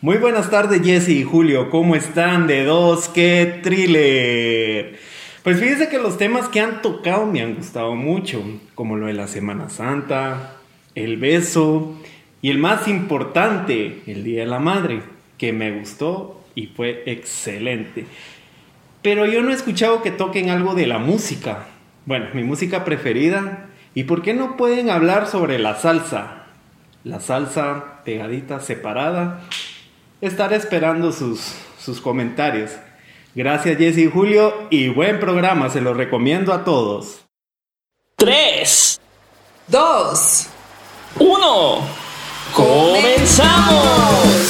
Muy buenas tardes Jesse y Julio, ¿cómo están? De dos, qué thriller. Pues fíjense que los temas que han tocado me han gustado mucho, como lo de la Semana Santa, el beso y el más importante, el Día de la Madre, que me gustó y fue excelente. Pero yo no he escuchado que toquen algo de la música. Bueno, mi música preferida. ¿Y por qué no pueden hablar sobre la salsa? La salsa pegadita, separada estaré esperando sus, sus comentarios. Gracias Jesse y Julio y buen programa, se lo recomiendo a todos. 3, 2, 1, comenzamos.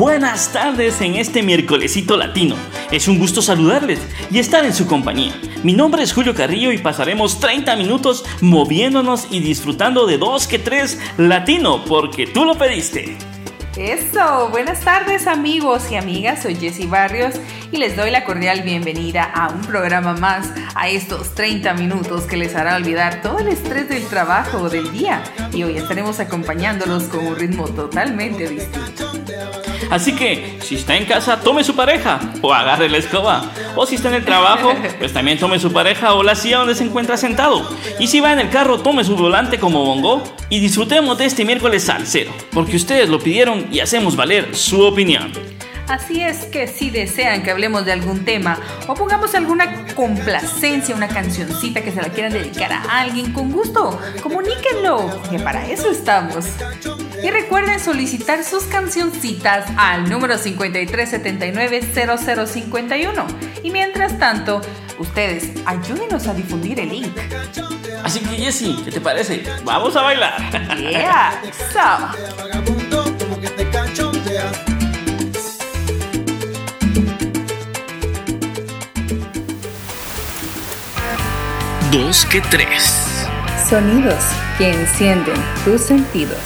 Buenas tardes en este miércolesito latino. Es un gusto saludarles y estar en su compañía. Mi nombre es Julio Carrillo y pasaremos 30 minutos moviéndonos y disfrutando de dos que tres latino porque tú lo pediste. Eso, buenas tardes amigos y amigas, soy Jessy Barrios y les doy la cordial bienvenida a un programa más, a estos 30 minutos que les hará olvidar todo el estrés del trabajo o del día y hoy estaremos acompañándolos con un ritmo totalmente distinto. Así que, si está en casa, tome su pareja o agarre la escoba. O si está en el trabajo, pues también tome su pareja o la silla donde se encuentra sentado. Y si va en el carro, tome su volante como bongo y disfrutemos de este miércoles salsero, porque ustedes lo pidieron y hacemos valer su opinión. Así es que si desean que hablemos de algún tema o pongamos alguna complacencia, una cancioncita que se la quieran dedicar a alguien con gusto, comuníquenlo, que para eso estamos. Y recuerden solicitar sus cancioncitas al número 5379-0051. Y mientras tanto, ustedes ayúdenos a difundir el link. Así que Jessy, ¿qué te parece? Vamos a bailar. Yeah, so. Dos que tres. Sonidos que encienden tus sentidos.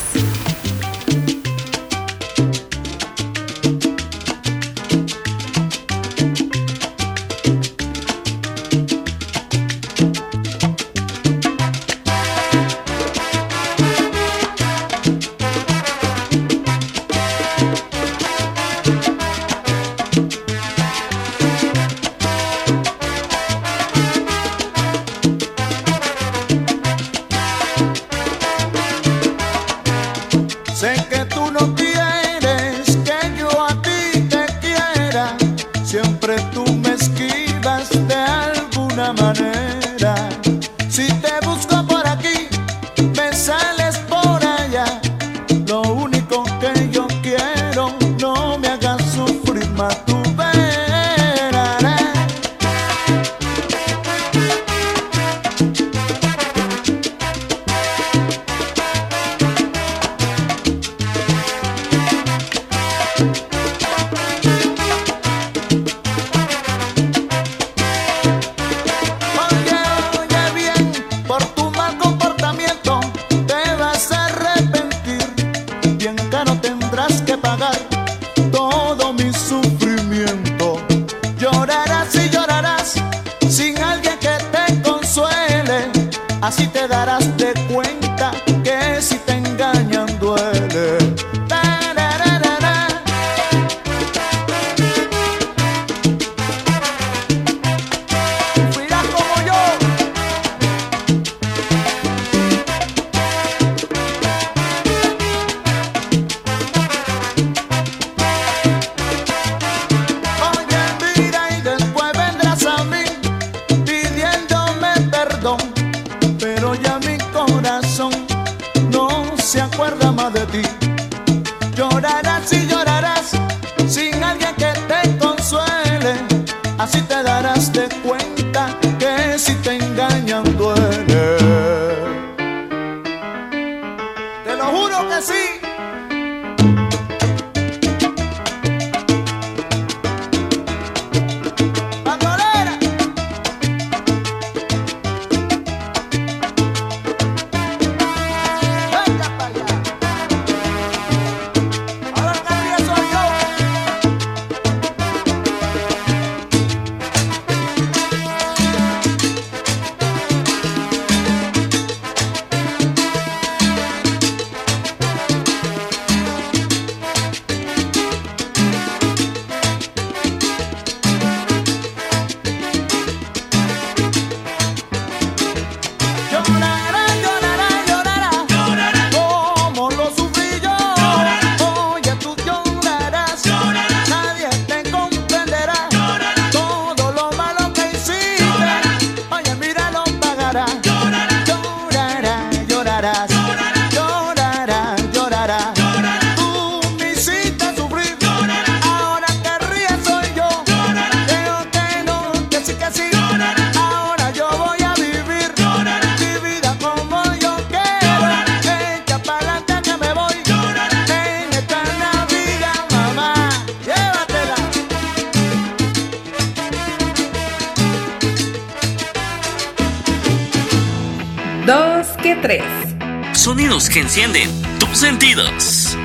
Sonidos que encienden tus sentidos.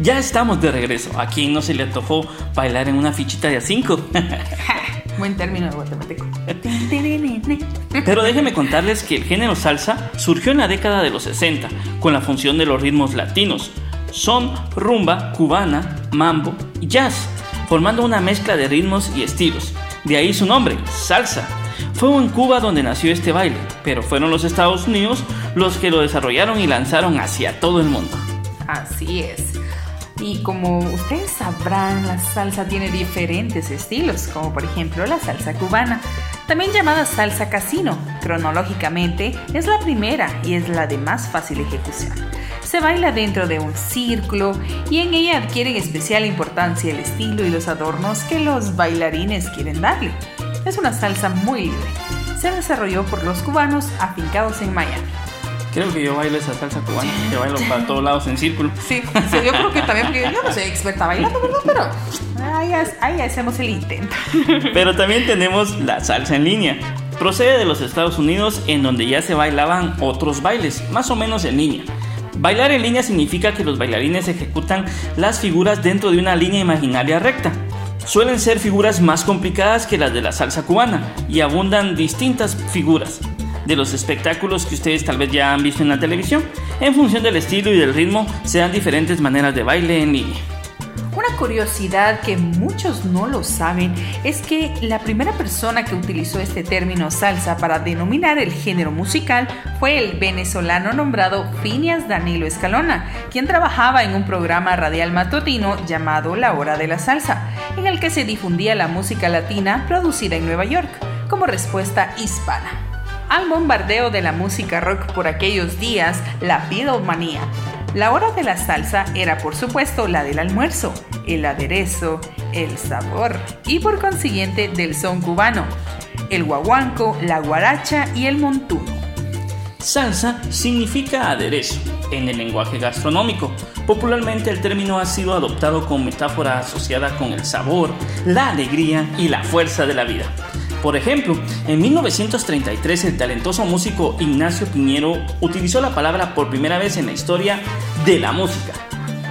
Ya estamos de regreso. ¿A quién no se le antojó bailar en una fichita de A5? Buen término de guatemalteco. Pero déjenme contarles que el género salsa surgió en la década de los 60 con la función de los ritmos latinos, son rumba, cubana, mambo y jazz, formando una mezcla de ritmos y estilos. De ahí su nombre, salsa. Fue en Cuba donde nació este baile, pero fueron los Estados Unidos los que lo desarrollaron y lanzaron hacia todo el mundo. Así es. Y como ustedes sabrán, la salsa tiene diferentes estilos, como por ejemplo la salsa cubana, también llamada salsa casino. Cronológicamente es la primera y es la de más fácil ejecución. Se baila dentro de un círculo y en ella adquieren especial importancia el estilo y los adornos que los bailarines quieren darle. Es una salsa muy libre. Se desarrolló por los cubanos afincados en Miami. Creo que yo bailo esa salsa cubana, que bailo para todos lados en círculo. Sí, sí, yo creo que también, porque yo no soy experta bailando, ¿verdad? Pero ahí, ahí hacemos el intento. Pero también tenemos la salsa en línea. Procede de los Estados Unidos en donde ya se bailaban otros bailes, más o menos en línea. Bailar en línea significa que los bailarines ejecutan las figuras dentro de una línea imaginaria recta. Suelen ser figuras más complicadas que las de la salsa cubana y abundan distintas figuras de los espectáculos que ustedes tal vez ya han visto en la televisión. En función del estilo y del ritmo se dan diferentes maneras de baile en línea. Una curiosidad que muchos no lo saben es que la primera persona que utilizó este término salsa para denominar el género musical fue el venezolano nombrado Phineas Danilo Escalona, quien trabajaba en un programa radial matutino llamado La Hora de la Salsa, en el que se difundía la música latina producida en Nueva York como respuesta hispana. Al bombardeo de la música rock por aquellos días, la Beatlemanía. La hora de la salsa era por supuesto la del almuerzo, el aderezo, el sabor y por consiguiente del son cubano, el guaguanco, la guaracha y el montuno. Salsa significa aderezo en el lenguaje gastronómico. Popularmente el término ha sido adoptado como metáfora asociada con el sabor, la alegría y la fuerza de la vida. Por ejemplo, en 1933 el talentoso músico Ignacio Piñero utilizó la palabra por primera vez en la historia de la música,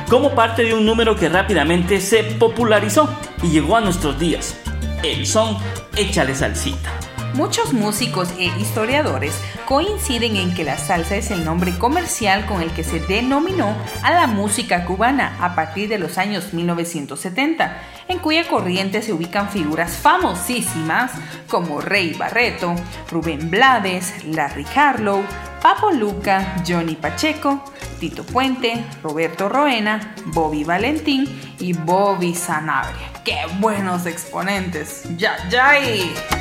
como parte de un número que rápidamente se popularizó y llegó a nuestros días. El son Échale Salsita. Muchos músicos e historiadores coinciden en que la salsa es el nombre comercial con el que se denominó a la música cubana a partir de los años 1970, en cuya corriente se ubican figuras famosísimas como Rey Barreto, Rubén Blades, Larry Harlow, Papo Luca, Johnny Pacheco, Tito Puente, Roberto Roena, Bobby Valentín y Bobby Sanabria. ¡Qué buenos exponentes! ¡Ya, ya!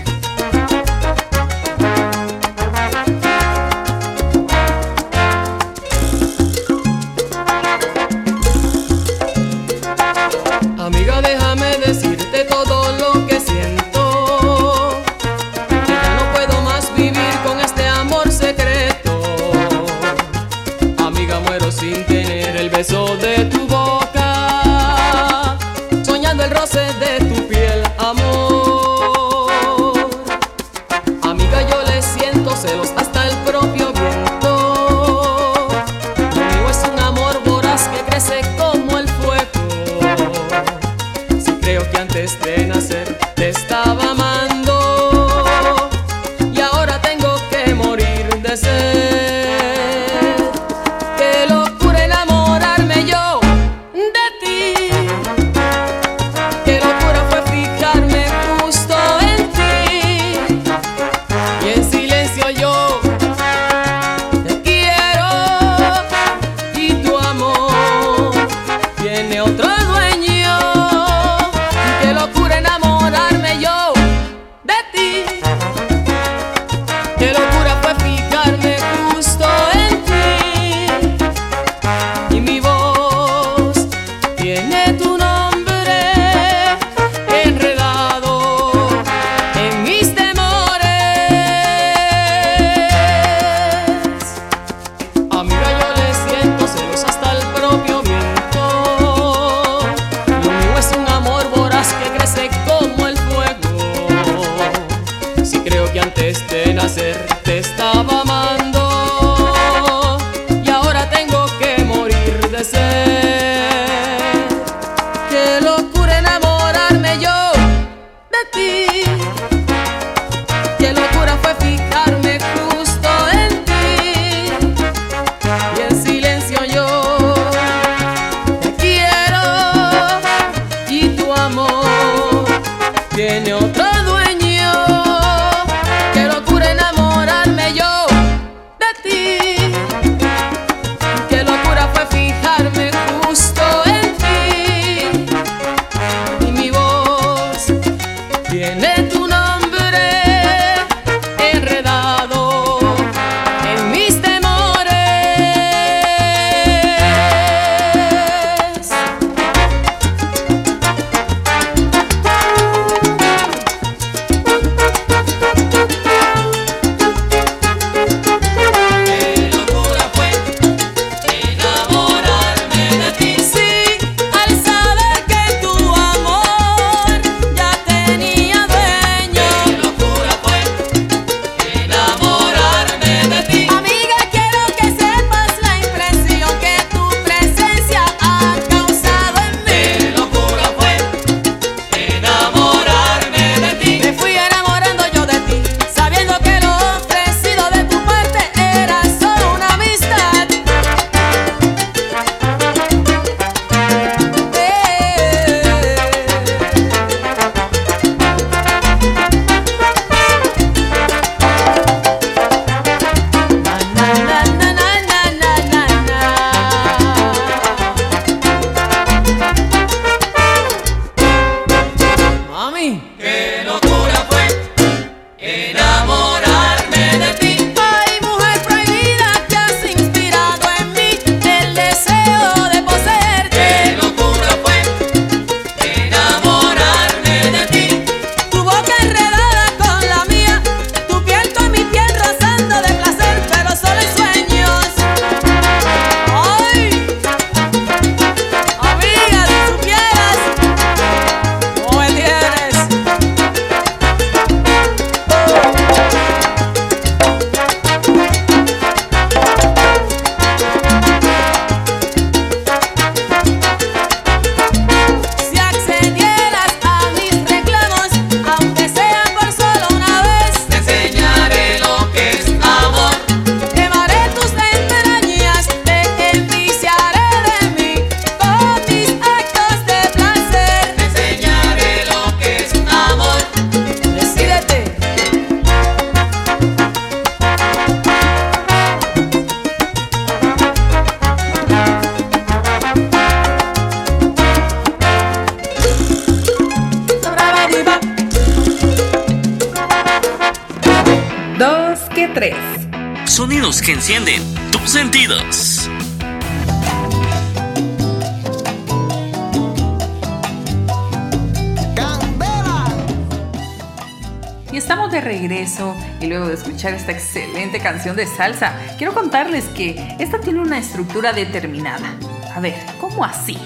Canción de salsa, quiero contarles que esta tiene una estructura determinada. A ver, ¿cómo así?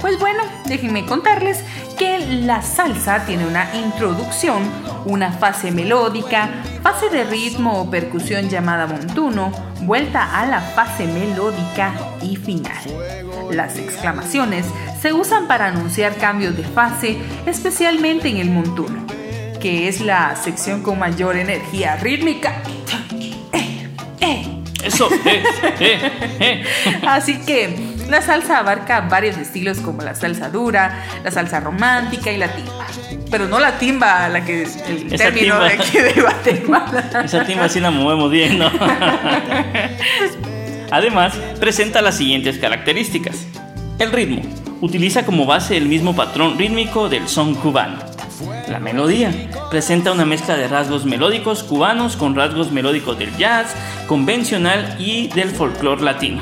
Pues bueno, déjenme contarles que la salsa tiene una introducción, una fase melódica, fase de ritmo o percusión llamada montuno, vuelta a la fase melódica y final. Las exclamaciones se usan para anunciar cambios de fase, especialmente en el montuno, que es la sección con mayor energía rítmica. Eh, eh. Eso, eh, eh, eh. Así que la salsa abarca varios estilos como la salsa dura, la salsa romántica y la timba. Pero no la timba, la que es el Esa término timba. de aquí de Guatemala. Esa timba sí la movemos bien, ¿no? Además, presenta las siguientes características. El ritmo. Utiliza como base el mismo patrón rítmico del son cubano. La melodía. Presenta una mezcla de rasgos melódicos cubanos con rasgos melódicos del jazz, convencional y del folclore latino.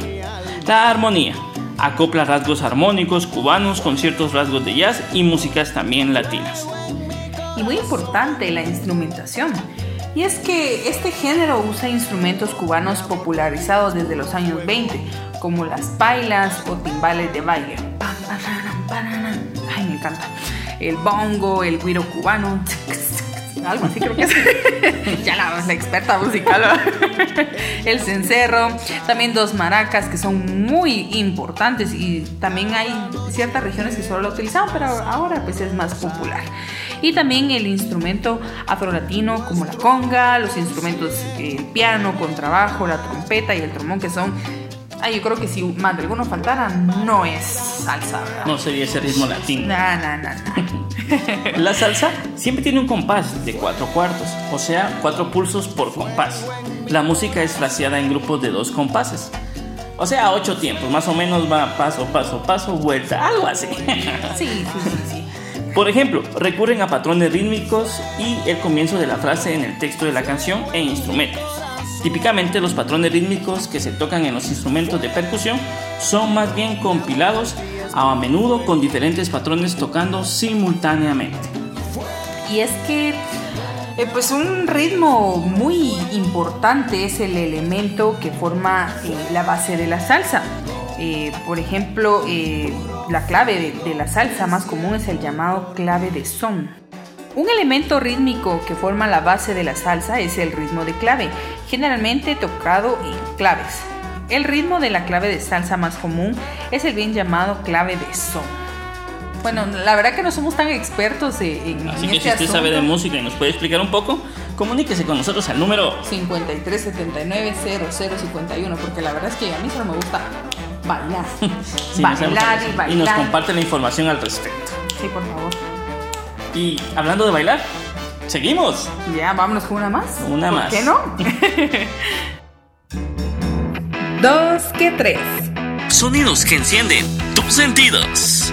La armonía. Acopla rasgos armónicos cubanos con ciertos rasgos de jazz y músicas también latinas. Y muy importante la instrumentación. Y es que este género usa instrumentos cubanos popularizados desde los años 20, como las pailas o timbales de baile. Ay, me encanta. El bongo, el guiro cubano. Algo así creo que es. ya la, la experta musical. el cencerro. También dos maracas que son muy importantes y también hay ciertas regiones que solo lo utilizaban, pero ahora pues es más popular. Y también el instrumento afrolatino como la conga, los instrumentos, eh, el piano, contrabajo, la trompeta y el trombón que son... Ay, yo creo que si más de alguno faltara, no es salsa, ¿verdad? No sería ese ritmo latino. No, no, no, no. La salsa siempre tiene un compás de cuatro cuartos, o sea, cuatro pulsos por compás. La música es fraseada en grupos de dos compases. O sea, ocho tiempos, más o menos va paso, paso, paso, vuelta, algo así. Sí, sí, sí, sí. Por ejemplo, recurren a patrones rítmicos y el comienzo de la frase en el texto de la canción e instrumentos. Típicamente los patrones rítmicos que se tocan en los instrumentos de percusión son más bien compilados a menudo con diferentes patrones tocando simultáneamente. Y es que, eh, pues un ritmo muy importante es el elemento que forma eh, la base de la salsa. Eh, por ejemplo, la clave de, de la salsa más común es el llamado clave de son. Un elemento rítmico que forma la base de la salsa es el ritmo de clave, generalmente tocado en claves. El ritmo de la clave de salsa más común es el bien llamado clave de son. Bueno, la verdad que no somos tan expertos en, Así en que este si usted sabe de asunto. música y nos puede explicar un poco, comuníquese con nosotros al número 53790051 porque la verdad es que a mí solo me gusta bailar. Sí, bailar y bailar. y nos comparte la información al respecto. Sí, por favor. Y hablando de bailar, seguimos. Ya, vámonos con una más. Una ¿Por más. qué no? Dos que tres. Sonidos que encienden tus sentidos.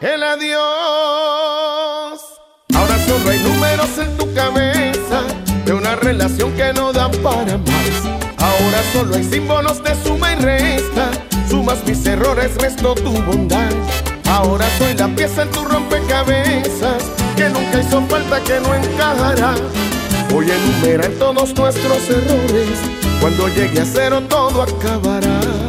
el adiós. Ahora solo hay números en tu cabeza de una relación que no dan para más. Ahora solo hay símbolos de suma y resta. Sumas mis errores, resto tu bondad. Ahora soy la pieza en tu rompecabezas que nunca hizo falta que no encajará. Voy a enumerar todos nuestros errores. Cuando llegue a cero todo acabará.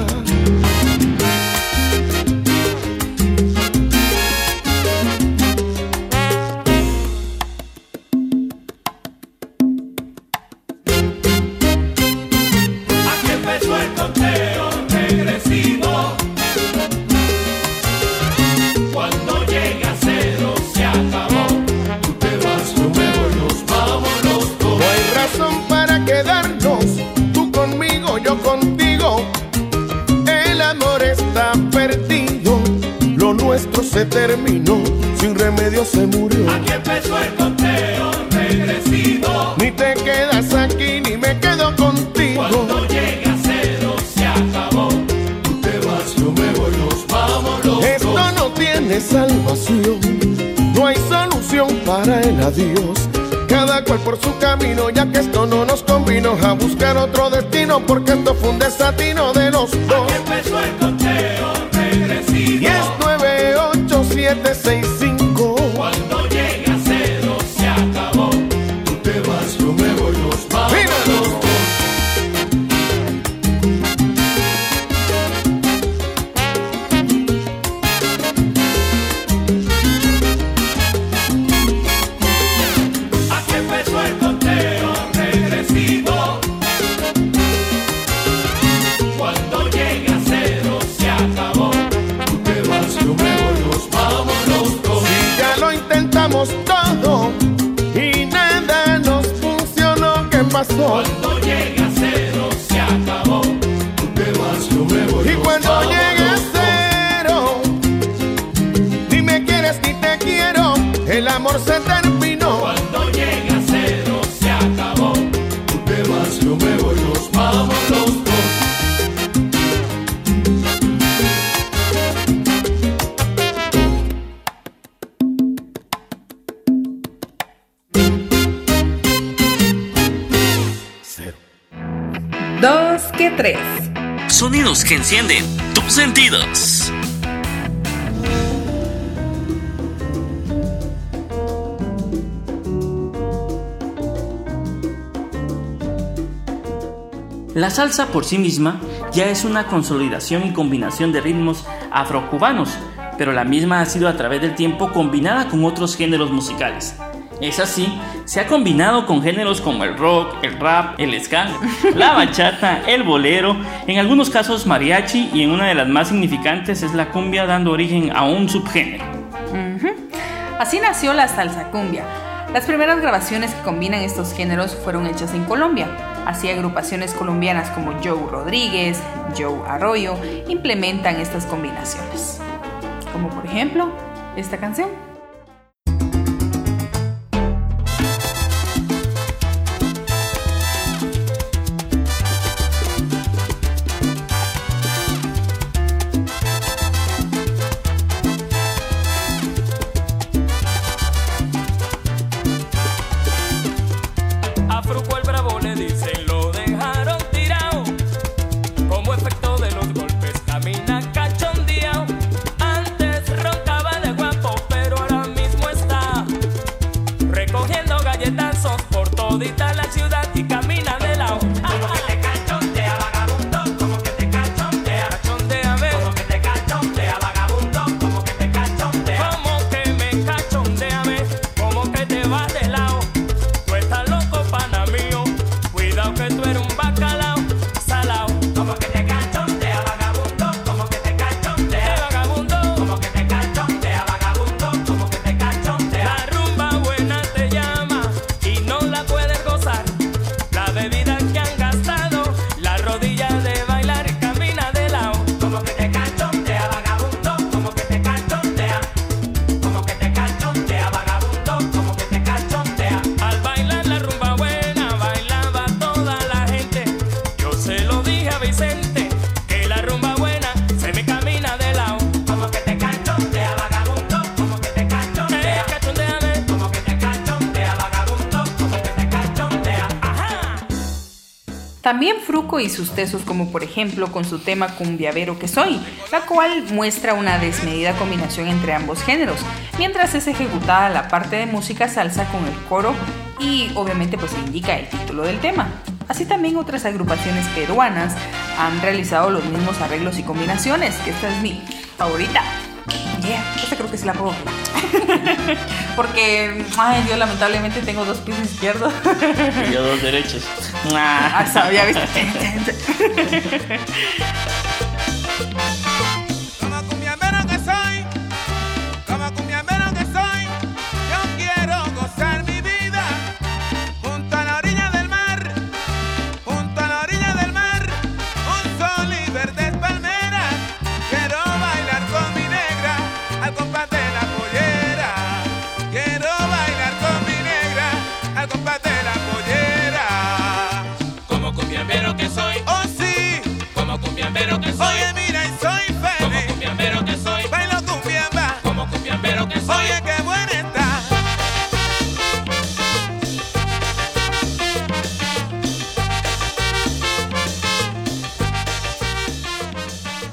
Encienden tus sentidos. La salsa por sí misma ya es una consolidación y combinación de ritmos afrocubanos, pero la misma ha sido a través del tiempo combinada con otros géneros musicales. Es así, se ha combinado con géneros como el rock, el rap, el ska, la bachata, el bolero, en algunos casos mariachi y en una de las más significantes es la cumbia dando origen a un subgénero. Así nació la salsa cumbia. Las primeras grabaciones que combinan estos géneros fueron hechas en Colombia. Así agrupaciones colombianas como Joe Rodríguez, Joe Arroyo implementan estas combinaciones. Como por ejemplo esta canción. También Fruco y sus tesos, como por ejemplo con su tema Cumbiavero que soy, la cual muestra una desmedida combinación entre ambos géneros, mientras es ejecutada la parte de música salsa con el coro y obviamente pues indica el título del tema. Así también otras agrupaciones peruanas han realizado los mismos arreglos y combinaciones, que esta es mi favorita. Yeah, esta creo que sí la puedo Porque, ay Dios, lamentablemente tengo dos pies izquierdos. y yo dos derechos. ah, sabía, viste.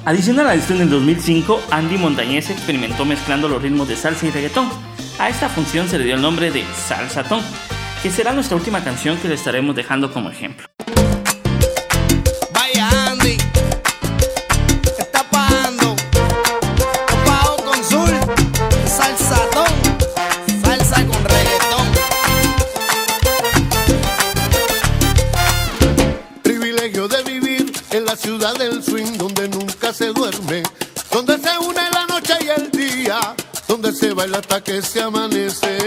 Adicional a esto, en el 2005, Andy Montañez experimentó mezclando los ritmos de salsa y reggaetón. A esta función se le dio el nombre de Salsatón, que será nuestra última canción que le estaremos dejando como ejemplo. hasta que se amanece.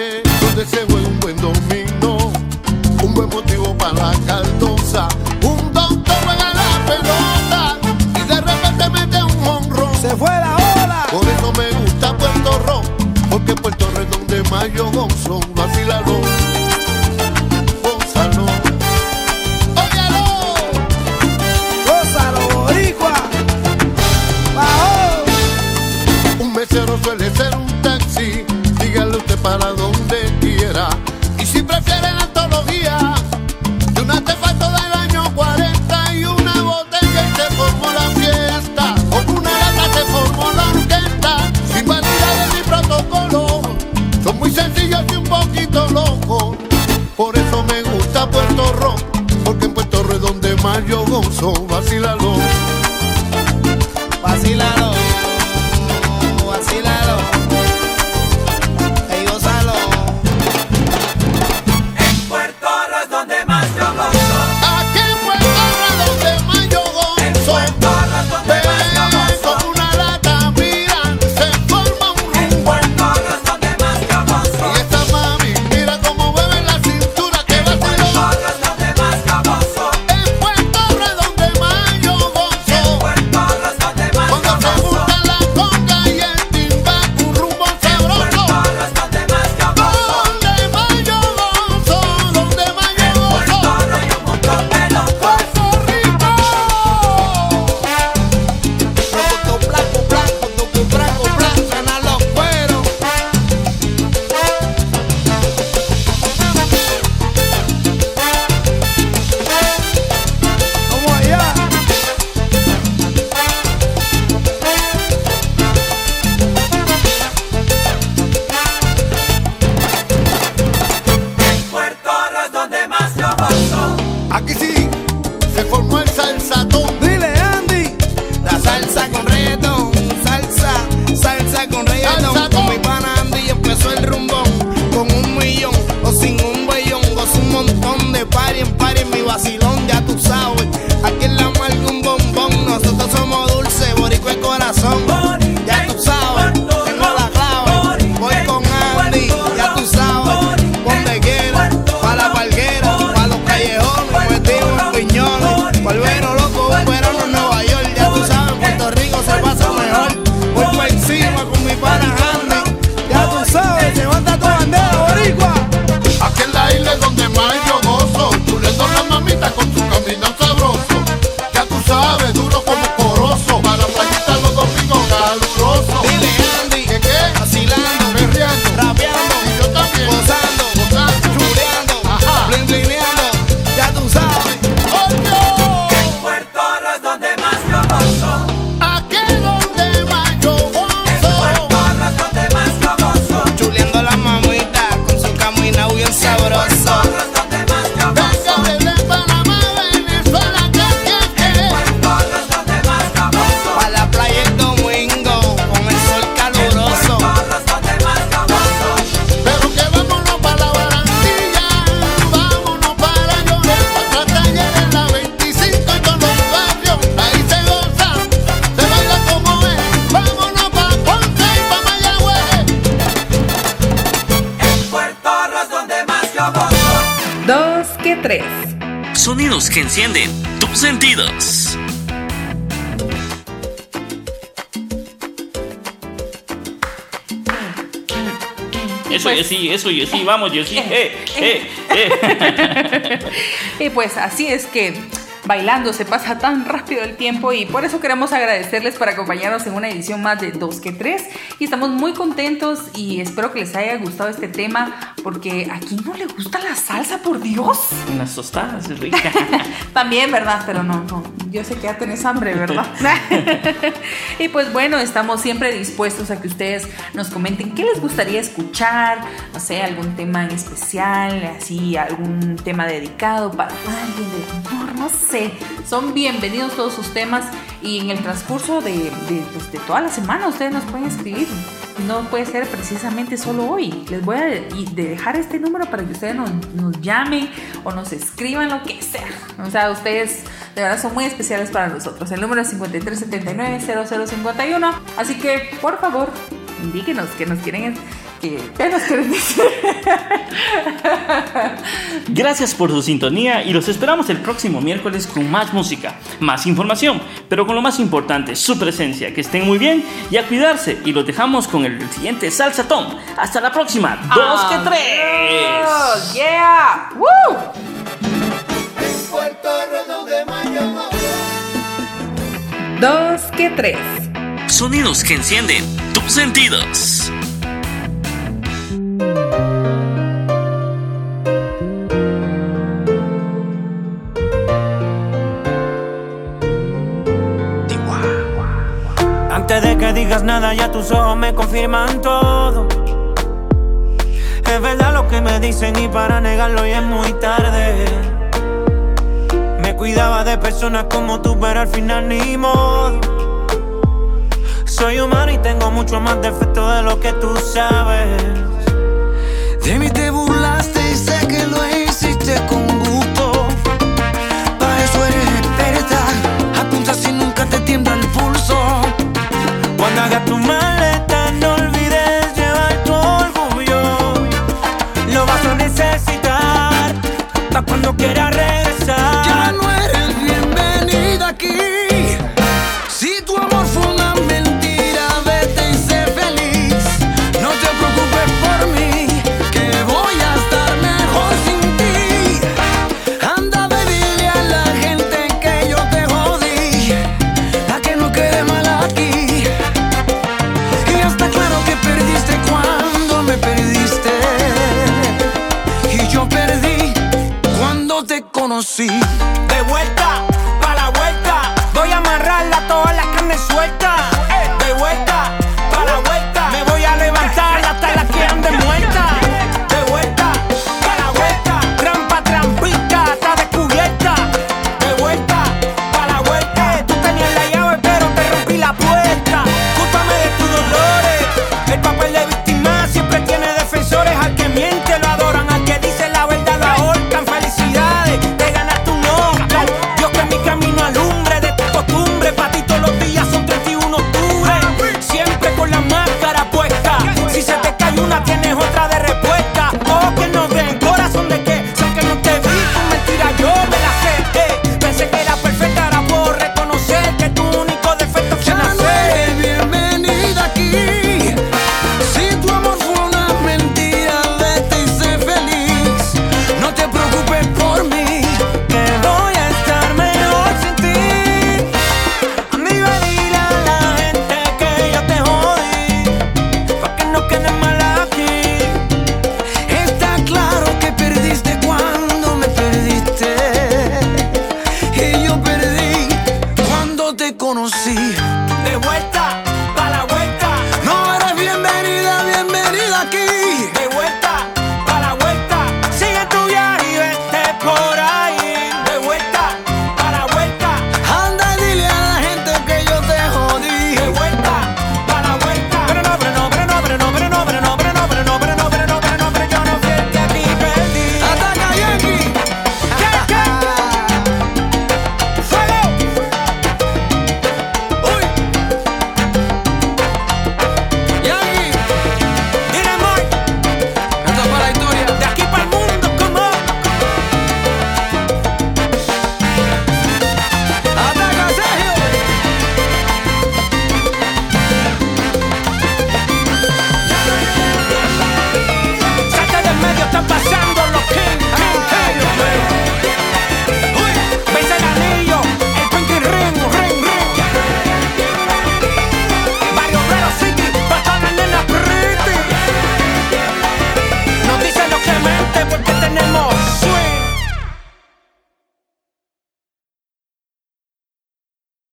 Que encienden tus sentidos. Eso, Pues- Jessy, eso, Jessy, vamos, Jessy. Eh, eh, eh. Y pues así es que bailando se pasa tan rápido el tiempo y por eso queremos agradecerles por acompañarnos en una edición más de 2 que 3 y estamos muy contentos y espero que les haya gustado este tema porque a quién no le gusta la salsa, por Dios. Unas tostadas, es rica. También, ¿verdad? Pero no, no, yo sé que ya tenés hambre, ¿verdad? y pues bueno, estamos siempre dispuestos a que ustedes nos comenten qué les gustaría escuchar, no sé, algún tema en especial, así, algún tema dedicado para alguien de amor, no sé. Son bienvenidos todos sus temas y en el transcurso de, de, pues, de toda la semana ustedes nos pueden escribir. No puede ser precisamente solo hoy. Les voy a dejar este número para que ustedes nos, nos llamen o nos escriban lo que sea. O sea, ustedes de verdad son muy especiales para nosotros. El número es 5379-0051. Así que, por favor, indíquenos que nos quieren, que, que nos quieren decir. Gracias por su sintonía y los esperamos el próximo miércoles con más música, más información, pero con lo más importante, su presencia. Que estén muy bien y a cuidarse. Y los dejamos con el siguiente Salsa Tom. Hasta la próxima. Dos que tres. ¡Yeah! ¡Woo! En Puerto Redondo de Mayo. Dos que tres. Sonidos que encienden tus sentidos. Antes de que digas nada, ya tus ojos me confirman todo. Es verdad lo que me dicen y para negarlo ya es muy tarde. Me cuidaba de personas como tú, pero al final ni modo. Soy humano y tengo mucho más defectos de lo que tú sabes.